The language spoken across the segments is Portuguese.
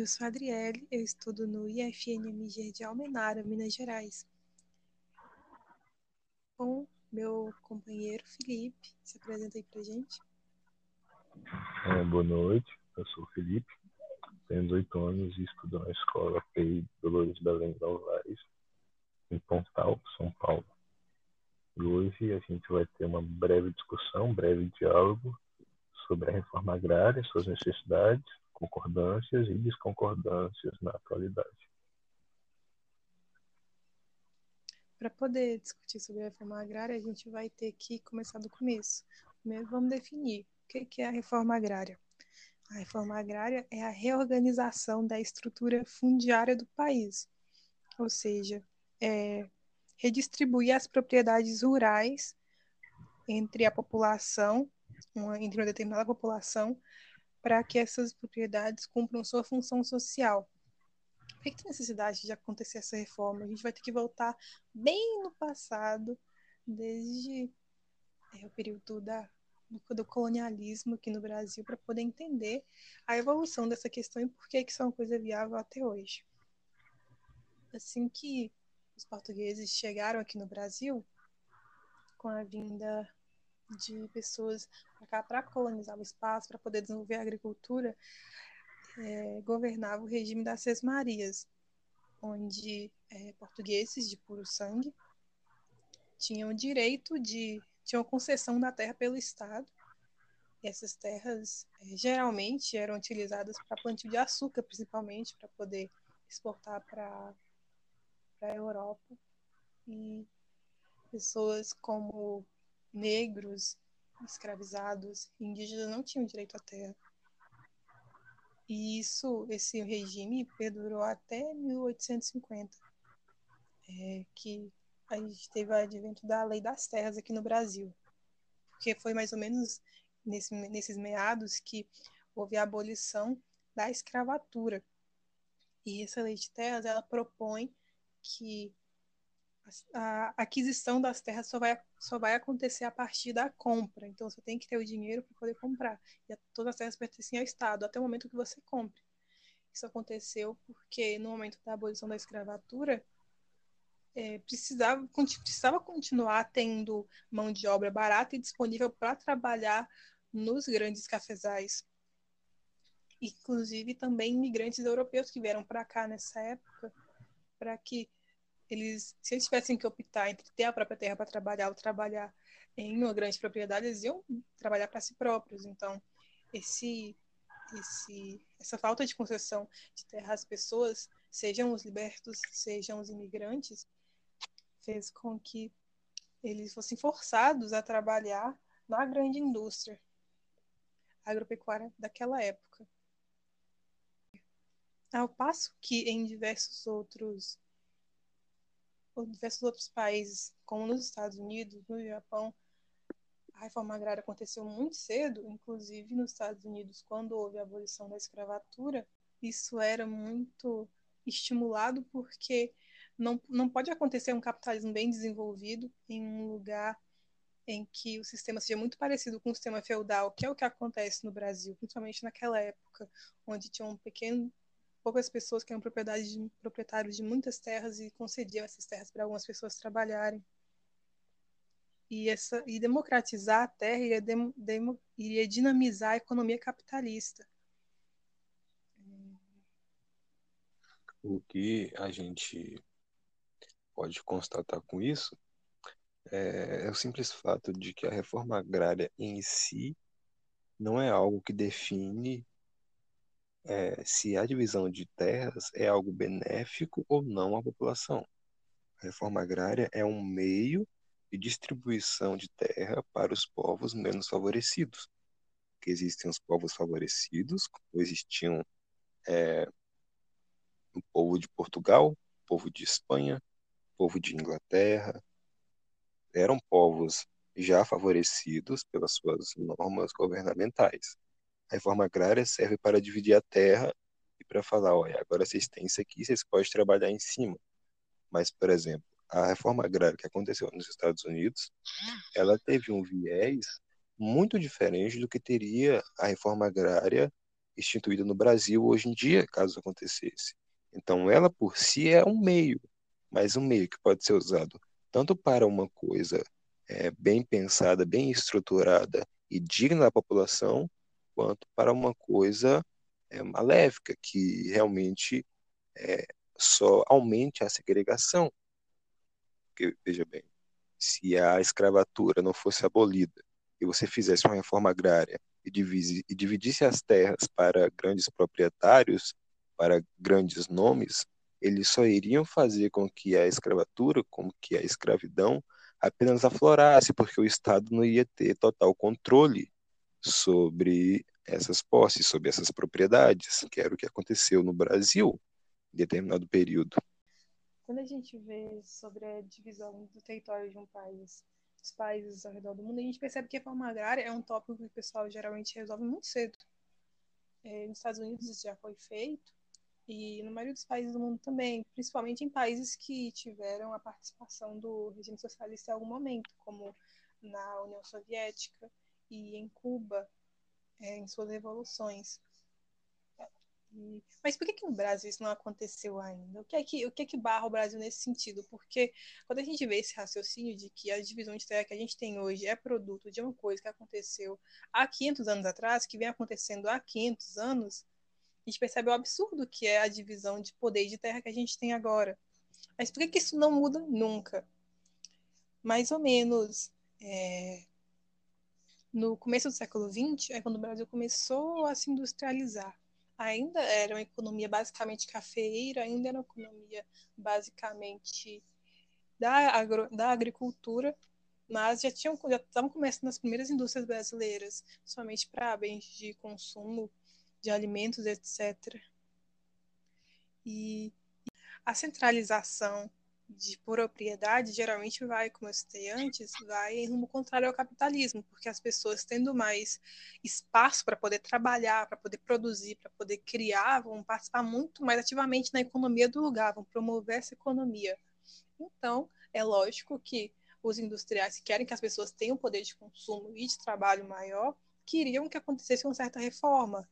Eu sou a Adriele, eu estudo no IFNMG de Almenara, Minas Gerais. Com meu companheiro Felipe, se apresenta aí pra gente. É, boa noite, eu sou o Felipe, tenho 18 anos e estudo na escola PI Dolores Belém Alvares, em Pontal, São Paulo. E hoje a gente vai ter uma breve discussão, um breve diálogo sobre a reforma agrária, suas necessidades, concordâncias e desconcordâncias na atualidade. Para poder discutir sobre a reforma agrária, a gente vai ter que começar do começo. Primeiro, vamos definir o que é a reforma agrária. A reforma agrária é a reorganização da estrutura fundiária do país, ou seja, é redistribuir as propriedades rurais entre a população, entre uma determinada população, para que essas propriedades cumpram sua função social. Por que, que tem necessidade de acontecer essa reforma? A gente vai ter que voltar bem no passado, desde é, o período da, do, do, colonialismo aqui no Brasil, para poder entender a evolução dessa questão e por que, que isso é uma coisa viável até hoje. Assim que os portugueses chegaram aqui no Brasil, com a vinda de pessoas para cá para colonizar o espaço, para poder desenvolver a agricultura, é, governava o regime das Seis Marias, onde é, portugueses de puro sangue tinham direito de tinham concessão da terra pelo Estado. E essas terras é, geralmente eram utilizadas para plantio de açúcar, principalmente, para poder exportar para a Europa. E pessoas como negros, escravizados, indígenas não tinham direito à terra. E isso, esse regime perdurou até 1850, é, que a gente teve o advento da lei das terras aqui no Brasil, porque foi mais ou menos nesse, nesses meados que houve a abolição da escravatura. E essa lei de terras, ela propõe que a aquisição das terras só vai, só vai acontecer a partir da compra. Então você tem que ter o dinheiro para poder comprar. E todas as terras pertencem ao Estado até o momento que você compre. Isso aconteceu porque no momento da abolição da escravatura é, precisava, precisava continuar tendo mão de obra barata e disponível para trabalhar nos grandes cafezais. Inclusive também imigrantes europeus que vieram para cá nessa época para que eles, se eles tivessem que optar entre ter a própria terra para trabalhar ou trabalhar em uma grande propriedade, eles iam trabalhar para si próprios. Então, esse, esse, essa falta de concessão de terra às pessoas, sejam os libertos, sejam os imigrantes, fez com que eles fossem forçados a trabalhar na grande indústria agropecuária daquela época. Ao passo que em diversos outros diversos outros países, como nos Estados Unidos, no Japão, a reforma agrária aconteceu muito cedo, inclusive nos Estados Unidos, quando houve a abolição da escravatura, isso era muito estimulado porque não, não pode acontecer um capitalismo bem desenvolvido em um lugar em que o sistema seja muito parecido com o sistema feudal, que é o que acontece no Brasil, principalmente naquela época, onde tinha um pequeno poucas pessoas que eram de, proprietários de muitas terras e concediam essas terras para algumas pessoas trabalharem. E, essa, e democratizar a terra iria, dem, dem, iria dinamizar a economia capitalista. O que a gente pode constatar com isso é, é o simples fato de que a reforma agrária em si não é algo que define é, se a divisão de terras é algo benéfico ou não à população. A reforma agrária é um meio de distribuição de terra para os povos menos favorecidos. Que existem os povos favorecidos, como existiam é, o povo de Portugal, o povo de Espanha, o povo de Inglaterra. Eram povos já favorecidos pelas suas normas governamentais. A reforma agrária serve para dividir a terra e para falar, olha, agora vocês têm isso aqui, vocês podem trabalhar em cima. Mas, por exemplo, a reforma agrária que aconteceu nos Estados Unidos, ela teve um viés muito diferente do que teria a reforma agrária instituída no Brasil hoje em dia, caso acontecesse. Então, ela por si é um meio, mas um meio que pode ser usado tanto para uma coisa é, bem pensada, bem estruturada e digna da população, quanto para uma coisa é, maléfica, que realmente é, só aumente a segregação. Porque, veja bem, se a escravatura não fosse abolida e você fizesse uma reforma agrária e, divise, e dividisse as terras para grandes proprietários, para grandes nomes, eles só iriam fazer com que a escravatura, como que a escravidão, apenas aflorasse, porque o Estado não ia ter total controle sobre essas posses, sobre essas propriedades, que era o que aconteceu no Brasil em determinado período. Quando a gente vê sobre a divisão do território de um país, dos países ao redor do mundo, a gente percebe que a reforma agrária é um tópico que o pessoal geralmente resolve muito cedo. É, nos Estados Unidos isso já foi feito, e na maioria dos países do mundo também, principalmente em países que tiveram a participação do regime socialista em algum momento, como na União Soviética e em Cuba, é, em suas revoluções. Mas por que, que no Brasil isso não aconteceu ainda? O que, é que, o que é que barra o Brasil nesse sentido? Porque quando a gente vê esse raciocínio de que a divisão de terra que a gente tem hoje é produto de uma coisa que aconteceu há 500 anos atrás, que vem acontecendo há 500 anos, a gente percebe o absurdo que é a divisão de poder de terra que a gente tem agora. Mas por que, que isso não muda nunca? Mais ou menos é, no começo do século XX, é quando o Brasil começou a se industrializar ainda era uma economia basicamente cafeeira, ainda era uma economia basicamente da, agro, da agricultura, mas já tinham já estavam começando as primeiras indústrias brasileiras, somente para bens de consumo, de alimentos, etc. E a centralização de propriedade geralmente vai, como eu citei antes, vai em rumo contrário ao capitalismo, porque as pessoas tendo mais espaço para poder trabalhar, para poder produzir, para poder criar, vão participar muito mais ativamente na economia do lugar, vão promover essa economia. Então, é lógico que os industriais que querem que as pessoas tenham poder de consumo e de trabalho maior, queriam que acontecesse uma certa reforma.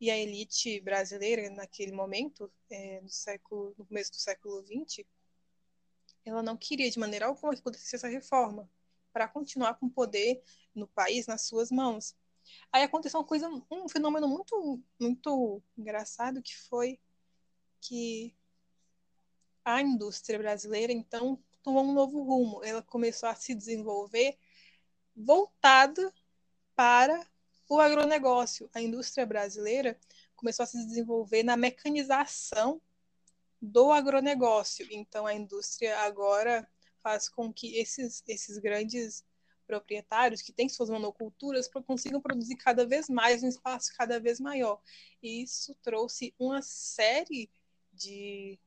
E a elite brasileira, naquele momento, é, no, século, no começo do século XX, ela não queria de maneira alguma que acontecesse essa reforma, para continuar com o poder no país nas suas mãos. Aí aconteceu uma coisa, um fenômeno muito, muito engraçado que foi que a indústria brasileira então tomou um novo rumo. Ela começou a se desenvolver voltada para o agronegócio. A indústria brasileira começou a se desenvolver na mecanização do agronegócio. Então, a indústria agora faz com que esses, esses grandes proprietários que têm suas monoculturas consigam produzir cada vez mais um espaço cada vez maior. E isso trouxe uma série de,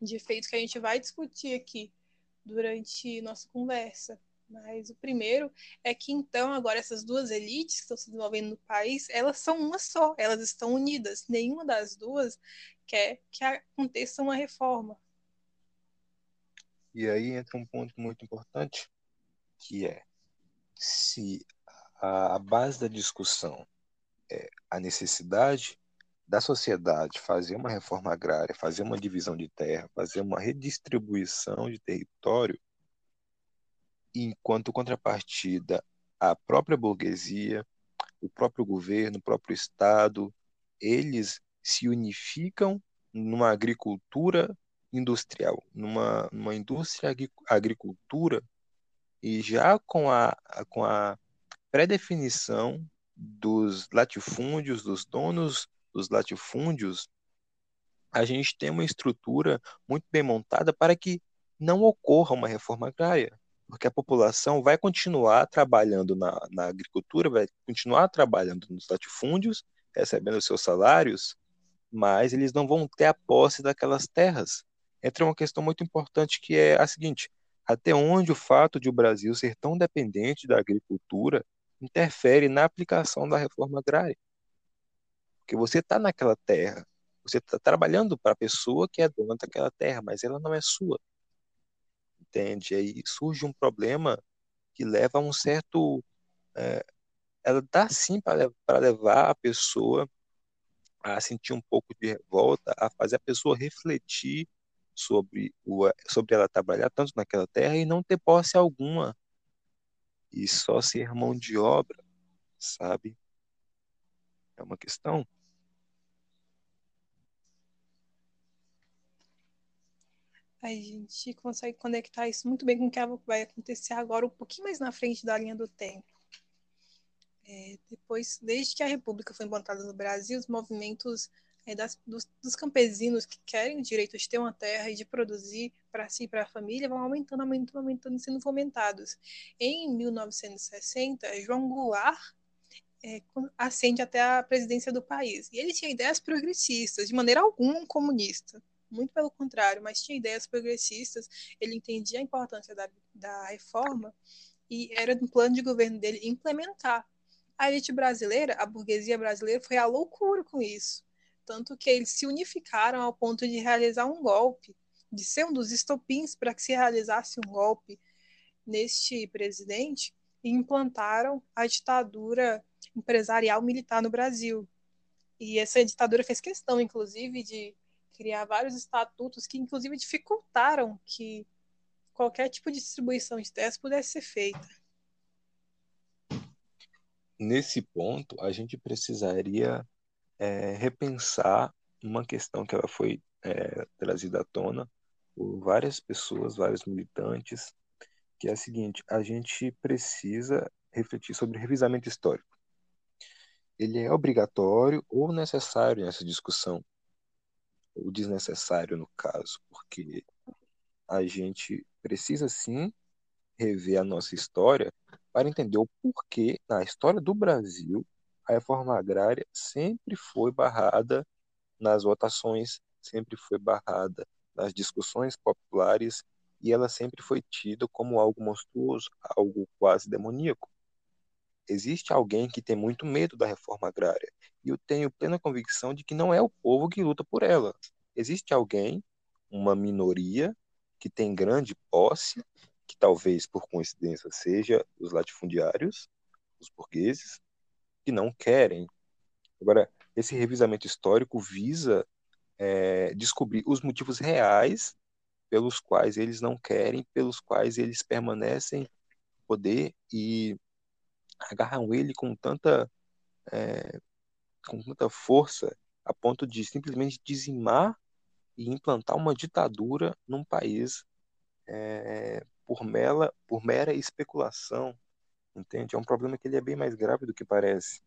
de efeitos que a gente vai discutir aqui durante nossa conversa. Mas o primeiro é que então agora essas duas elites que estão se desenvolvendo no país, elas são uma só, elas estão unidas. Nenhuma das duas quer que aconteça uma reforma. E aí entra um ponto muito importante, que é se a, base da discussão é a necessidade da sociedade fazer uma reforma agrária, fazer uma divisão de terra, fazer uma redistribuição de território, enquanto contrapartida a própria burguesia, o próprio governo, o próprio Estado, eles se unificam numa agricultura industrial, numa, numa indústria agricultura e já com a, com a pré-definição dos latifúndios, dos donos dos latifúndios, a gente tem uma estrutura muito bem montada para que não ocorra uma reforma agrária, porque a população vai continuar trabalhando na, na agricultura, vai continuar trabalhando nos latifúndios, recebendo seus salários, mas eles não vão ter a posse daquelas terras. Entra uma questão muito importante que é a seguinte: até onde o fato de o Brasil ser tão dependente da agricultura interfere na aplicação da reforma agrária? Porque você está naquela terra, você está trabalhando para a pessoa que é dona daquela terra, mas ela não é sua. Entende? Aí surge um problema que leva a um certo é, ela dá sim para levar a pessoa a sentir um pouco de revolta, a fazer a pessoa refletir sobre, o, sobre ela trabalhar tanto naquela terra e não ter posse alguma e só ser mão de obra, sabe? É uma questão. A gente consegue conectar isso muito bem com o que vai acontecer agora, um pouquinho mais na frente da linha do tempo. É, depois, desde que a República foi implantada no Brasil, os movimentos é, das, dos, dos, campesinos que querem o direito de ter uma terra e de produzir para si e para a família vão aumentando, aumentando, aumentando, sendo fomentados. Em 1960, João Goulart é, ascende até a presidência do país. E ele tinha ideias progressistas, de maneira alguma comunista. Muito pelo contrário, mas tinha ideias progressistas. Ele entendia a importância da, da reforma e era do plano de governo dele implementar a elite brasileira, a burguesia brasileira, foi à loucura com isso. Tanto que eles se unificaram ao ponto de realizar um golpe, de ser um dos estopins para que se realizasse um golpe neste presidente e implantaram a ditadura empresarial militar no Brasil. E essa ditadura fez questão, inclusive, de criar vários estatutos que, inclusive, dificultaram que qualquer tipo de distribuição de terras pudesse ser feita nesse ponto, a gente precisaria é, repensar uma questão que ela foi é, trazida à tona por várias pessoas, vários militantes, que é a seguinte: a gente precisa refletir sobre revisamento histórico. Ele é obrigatório ou necessário nessa discussão, ou desnecessário no caso, porque a gente precisa sim rever a nossa história para entender o porquê, na história do Brasil, a reforma agrária sempre foi barrada nas votações, sempre foi barrada nas discussões populares e ela sempre foi tida como algo monstruoso, algo quase demoníaco. Existe alguém que tem muito medo da reforma agrária e eu tenho plena convicção de que não é o povo que luta por ela. Existe alguém, uma minoria, que tem grande posse que talvez por coincidência seja os latifundiários, os burgueses, que não querem. Agora, esse revisamento histórico visa é, descobrir os motivos reais pelos quais eles não querem, pelos quais eles permanecem no poder e agarram ele com tanta é, com tanta força a ponto de simplesmente dizimar e implantar uma ditadura num país é, por, mela, por mera especulação, entende? É um problema que ele é bem mais grave do que parece.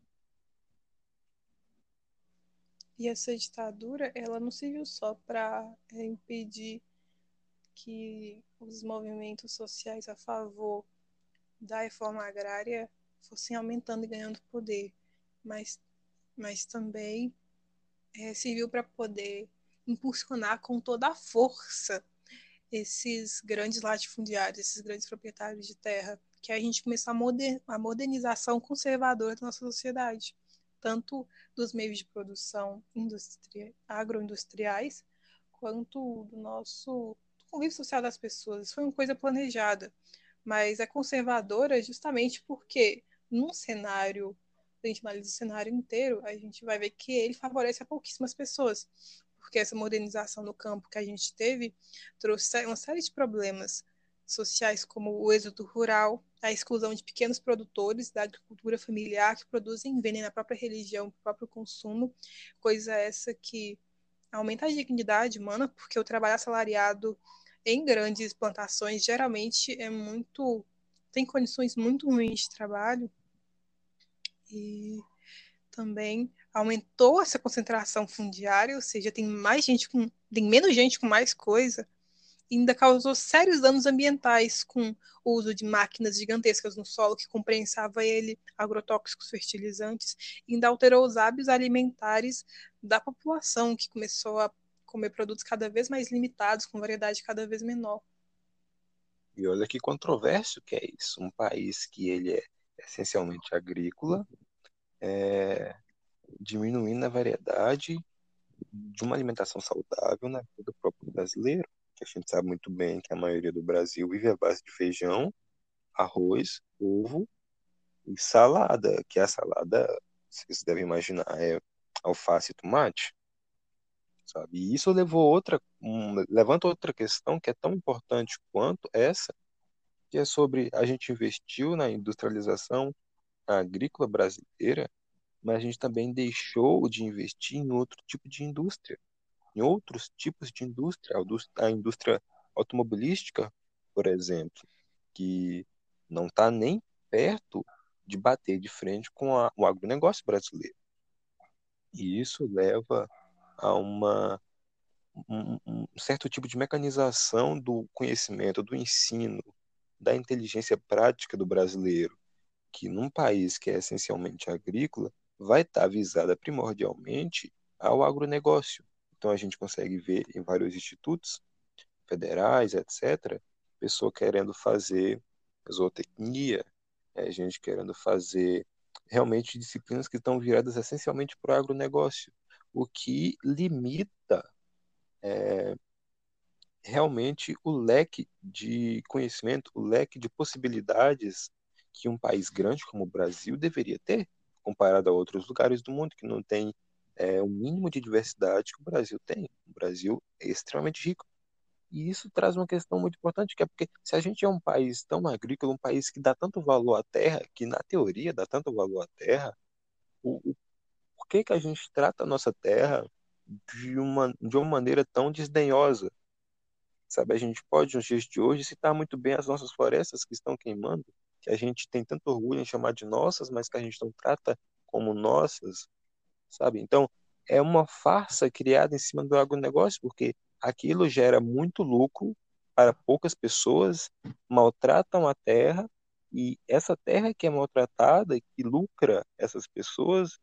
E essa ditadura, ela não serviu só para é, impedir que os movimentos sociais a favor da reforma agrária fossem aumentando e ganhando poder, mas, mas também é, serviu para poder impulsionar com toda a força esses grandes latifundiários, esses grandes proprietários de terra, que a gente começou a, moder a modernização conservadora da nossa sociedade, tanto dos meios de produção agroindustriais, quanto do nosso convívio social das pessoas. Isso foi uma coisa planejada, mas é conservadora justamente porque, num cenário, a gente analisa o cenário inteiro, a gente vai ver que ele favorece a pouquíssimas pessoas porque essa modernização no campo que a gente teve trouxe uma série de problemas sociais, como o êxodo rural, a exclusão de pequenos produtores da agricultura familiar que produzem vendem na própria religião, o próprio consumo, coisa essa que aumenta a dignidade humana, porque o trabalho assalariado em grandes plantações geralmente é muito tem condições muito ruins de trabalho. E também aumentou essa concentração fundiária, ou seja, tem mais gente com tem menos gente com mais coisa, e ainda causou sérios danos ambientais com o uso de máquinas gigantescas no solo que comprensava ele agrotóxicos fertilizantes, e ainda alterou os hábitos alimentares da população, que começou a comer produtos cada vez mais limitados, com variedade cada vez menor. E olha que controverso que é isso, um país que ele é essencialmente agrícola, é, diminuindo a variedade de uma alimentação saudável na vida do próprio brasileiro, que a gente sabe muito bem que a maioria do Brasil vive à base de feijão, arroz, ovo e salada, que a salada, vocês devem imaginar, é alface e tomate, sabe? E isso levou outra, um, levanta outra questão que é tão importante quanto essa, que é sobre a gente investiu na industrialização agrícola brasileira, mas a gente também deixou de investir em outro tipo de indústria, em outros tipos de indústria, a indústria automobilística, por exemplo, que não está nem perto de bater de frente com a, o agronegócio brasileiro. E isso leva a uma, um, um certo tipo de mecanização do conhecimento, do ensino, da inteligência prática do brasileiro, que num país que é essencialmente agrícola, vai estar visada primordialmente ao agronegócio. Então a gente consegue ver em vários institutos federais, etc., pessoa querendo fazer zootecnia, é, gente querendo fazer realmente disciplinas que estão viradas essencialmente para o agronegócio, o que limita é, realmente o leque de conhecimento, o leque de possibilidades que um país grande como o Brasil deveria ter, comparado a outros lugares do mundo que não tem é, o mínimo de diversidade que o Brasil tem. O Brasil é extremamente rico. E isso traz uma questão muito importante, que é porque se a gente é um país tão agrícola, um país que dá tanto valor à terra, que na teoria dá tanto valor à terra, o, o, por que, que a gente trata a nossa terra de uma, de uma maneira tão desdenhosa? Sabe, a gente pode, nos dias de hoje, citar muito bem as nossas florestas que estão queimando, que a gente tem tanto orgulho em chamar de nossas, mas que a gente não trata como nossas, sabe? Então, é uma farsa criada em cima do agronegócio, porque aquilo gera muito lucro para poucas pessoas, maltratam a terra e essa terra que é maltratada que lucra essas pessoas,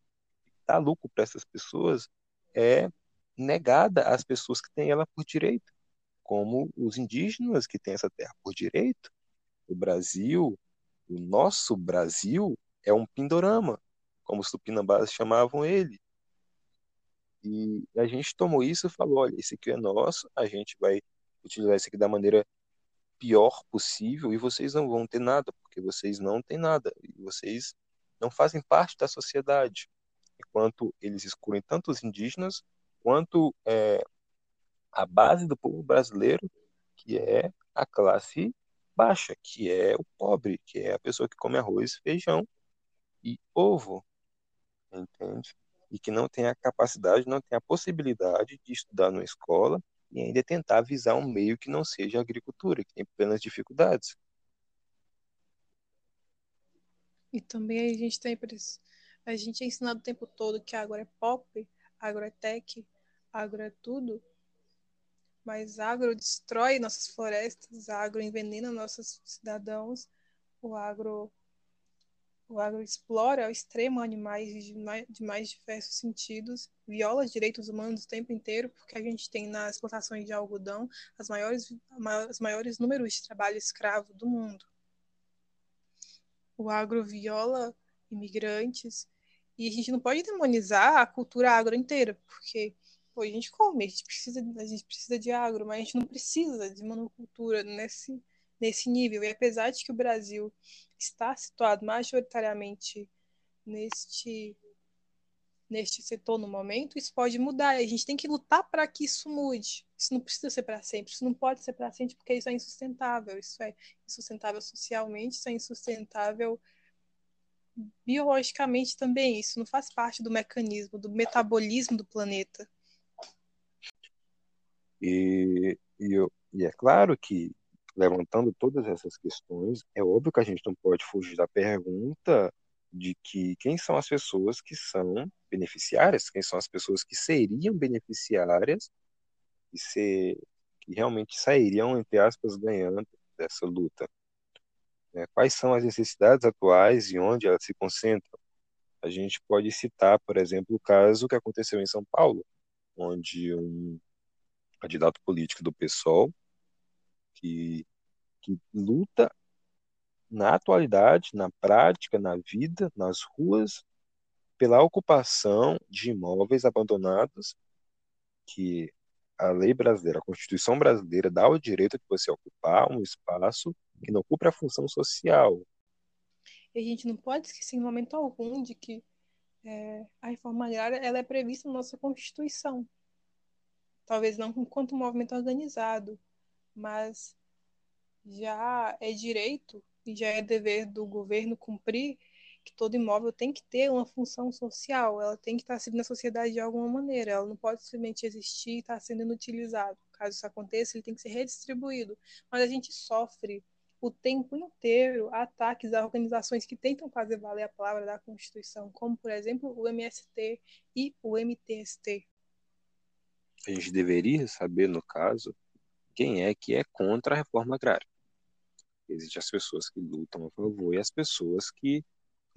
dá lucro para essas pessoas, é negada às pessoas que têm ela por direito, como os indígenas que têm essa terra por direito. O Brasil, o nosso Brasil, é um pindorama, como os tupinambás chamavam ele. E a gente tomou isso e falou: olha, esse aqui é nosso, a gente vai utilizar isso aqui da maneira pior possível e vocês não vão ter nada, porque vocês não têm nada, e vocês não fazem parte da sociedade. Enquanto eles excluem tanto os indígenas quanto é, a base do povo brasileiro, que é a classe baixa, que é o pobre, que é a pessoa que come arroz, feijão e ovo. Entende? e que não tem a capacidade, não tem a possibilidade de estudar numa escola e ainda tentar visar um meio que não seja a agricultura, que tem plenas dificuldades. E também a gente tem a gente é ensinado o tempo todo que agro é pop, agro é tech, agro é tudo, mas agro destrói nossas florestas, agro envenena nossos cidadãos, o agro o agro explora ao extremo animais de mais, de mais diversos sentidos, viola os direitos humanos o tempo inteiro, porque a gente tem nas plantações de algodão as maiores, os maiores números de trabalho escravo do mundo. O agro viola imigrantes, e a gente não pode demonizar a cultura agro inteira, porque pô, a gente come, a gente, precisa, a gente precisa de agro, mas a gente não precisa de monocultura nesse, nesse nível. E apesar de que o Brasil está situado majoritariamente neste neste setor no momento, isso pode mudar. E a gente tem que lutar para que isso mude. Isso não precisa ser para sempre. Isso não pode ser para sempre porque isso é insustentável. Isso é insustentável socialmente, isso é insustentável biologicamente também. Isso não faz parte do mecanismo, do metabolismo do planeta. E, e, eu, e é claro que levantando todas essas questões, é óbvio que a gente não pode fugir da pergunta de que quem são as pessoas que são beneficiárias, quem são as pessoas que seriam beneficiárias e ser, que realmente sairiam, entre aspas, ganhando dessa luta. Né? Quais são as necessidades atuais e onde elas se concentram? A gente pode citar, por exemplo, o caso que aconteceu em São Paulo, onde um candidato político do PSOL que, que luta na atualidade, na prática, na vida, nas ruas, pela ocupação de imóveis abandonados que a lei brasileira, a Constituição brasileira dá o direito de você ocupar um espaço que não cumpre a função social. E a gente não pode esquecer em momento algum de que é, a reforma agrária ela é prevista na nossa Constituição. Talvez não enquanto movimento organizado, mas já é direito e já é dever do governo cumprir que todo imóvel tem que ter uma função social, ela tem que estar servindo a sociedade de alguma maneira, ela não pode simplesmente existir e estar sendo inutilizado. Caso isso aconteça, ele tem que ser redistribuído. Mas a gente sofre o tempo inteiro ataques a organizações que tentam fazer valer a palavra da Constituição, como, por exemplo, o MST e o MTST. A gente deveria saber, no caso, quem é que é contra a reforma agrária. Existem as pessoas que lutam a favor e as pessoas que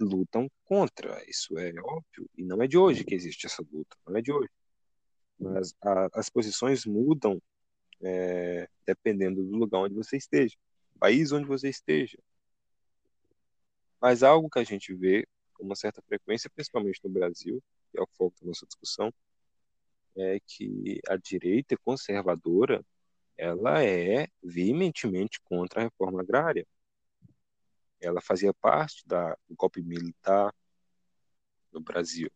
lutam contra. Isso é óbvio. E não é de hoje que existe essa luta, não é de hoje. Mas a, as posições mudam é, dependendo do lugar onde você esteja, país onde você esteja. Mas algo que a gente vê com uma certa frequência, principalmente no Brasil, que é o foco da nossa discussão, é que a direita conservadora ela é veementemente contra a reforma agrária. Ela fazia parte da, do golpe militar no Brasil.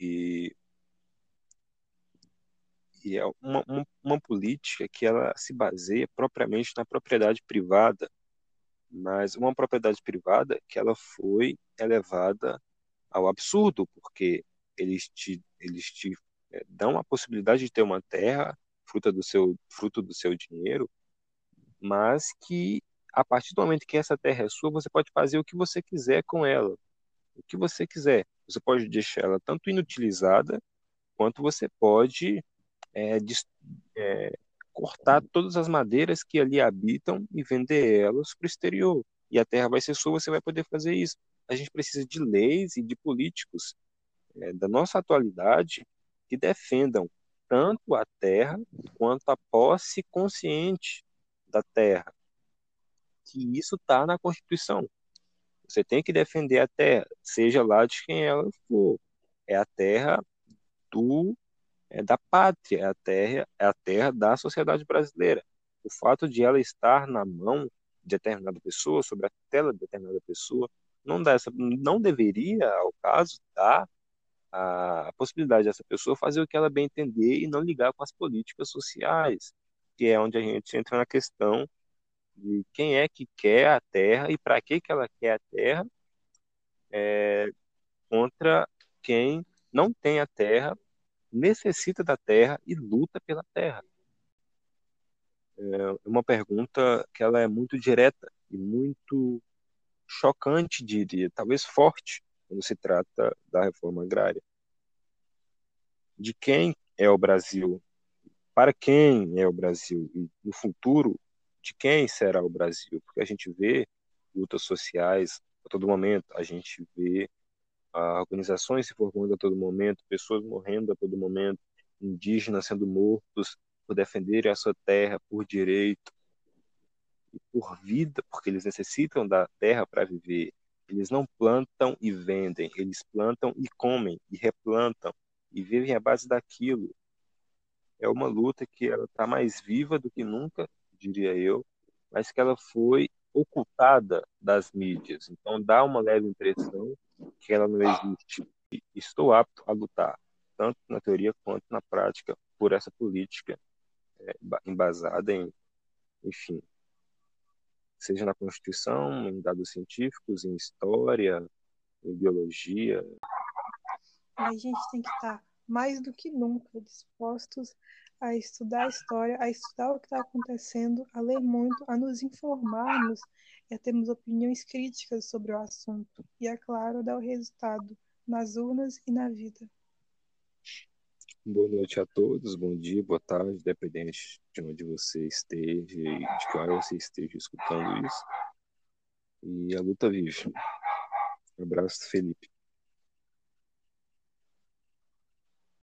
E, e é uma, uma, uma política que ela se baseia propriamente na propriedade privada, mas uma propriedade privada que ela foi elevada ao absurdo, porque eles te, eles te dão a possibilidade de ter uma terra fruto do seu, fruto do seu dinheiro, mas que a partir do momento que essa terra é sua, você pode fazer o que você quiser com ela, o que você quiser. Você pode deixar ela tanto inutilizada, quanto você pode é, é, cortar todas as madeiras que ali habitam e vender elas para o exterior. E a terra vai ser sua, você vai poder fazer isso. A gente precisa de leis e de políticos é, da nossa atualidade que defendam tanto a terra quanto a posse consciente da terra. Que isso está na Constituição. Você tem que defender a terra, seja lá de quem ela for. É a terra do é da pátria, é a terra, é a terra da sociedade brasileira. O fato de ela estar na mão de determinada pessoa, sobre a tela de determinada pessoa, não dá não deveria, ao caso, dar a, possibilidade dessa pessoa fazer o que ela bem entender e não ligar com as políticas sociais, que é onde a gente entra na questão de quem é que quer a terra e para que que ela quer a terra é, contra quem não tem a terra, necessita da terra e luta pela terra. É uma pergunta que ela é muito direta e muito chocante, diria, talvez forte, quando se trata da reforma agrária. De quem é o Brasil? Para quem é o Brasil? E no futuro, de quem será o Brasil? Porque a gente vê lutas sociais a todo momento, a gente vê ah, organizações se formando a todo momento, pessoas morrendo a todo momento, indígenas sendo mortos por defenderem a sua terra por direito e por vida, porque eles necessitam da terra para viver. Eles não plantam e vendem, eles plantam e comem e replantam e vivem à base daquilo. É uma luta que ela está mais viva do que nunca, diria eu, mas que ela foi ocultada das mídias. Então dá uma leve impressão que ela não existe. Estou apto a lutar, tanto na teoria quanto na prática, por essa política é, embasada em, enfim, seja na Constituição, em dados científicos, em história, em biologia. A gente tem que estar mais do que nunca dispostos a estudar a história, a estudar o que está acontecendo, a ler muito, a nos informarmos e a termos opiniões críticas sobre o assunto. E, é claro, dar o resultado nas urnas e na vida. Boa noite a todos, bom dia, boa tarde, dependente de onde você esteja e de que você esteja escutando isso. E a luta vive. Um abraço, Felipe.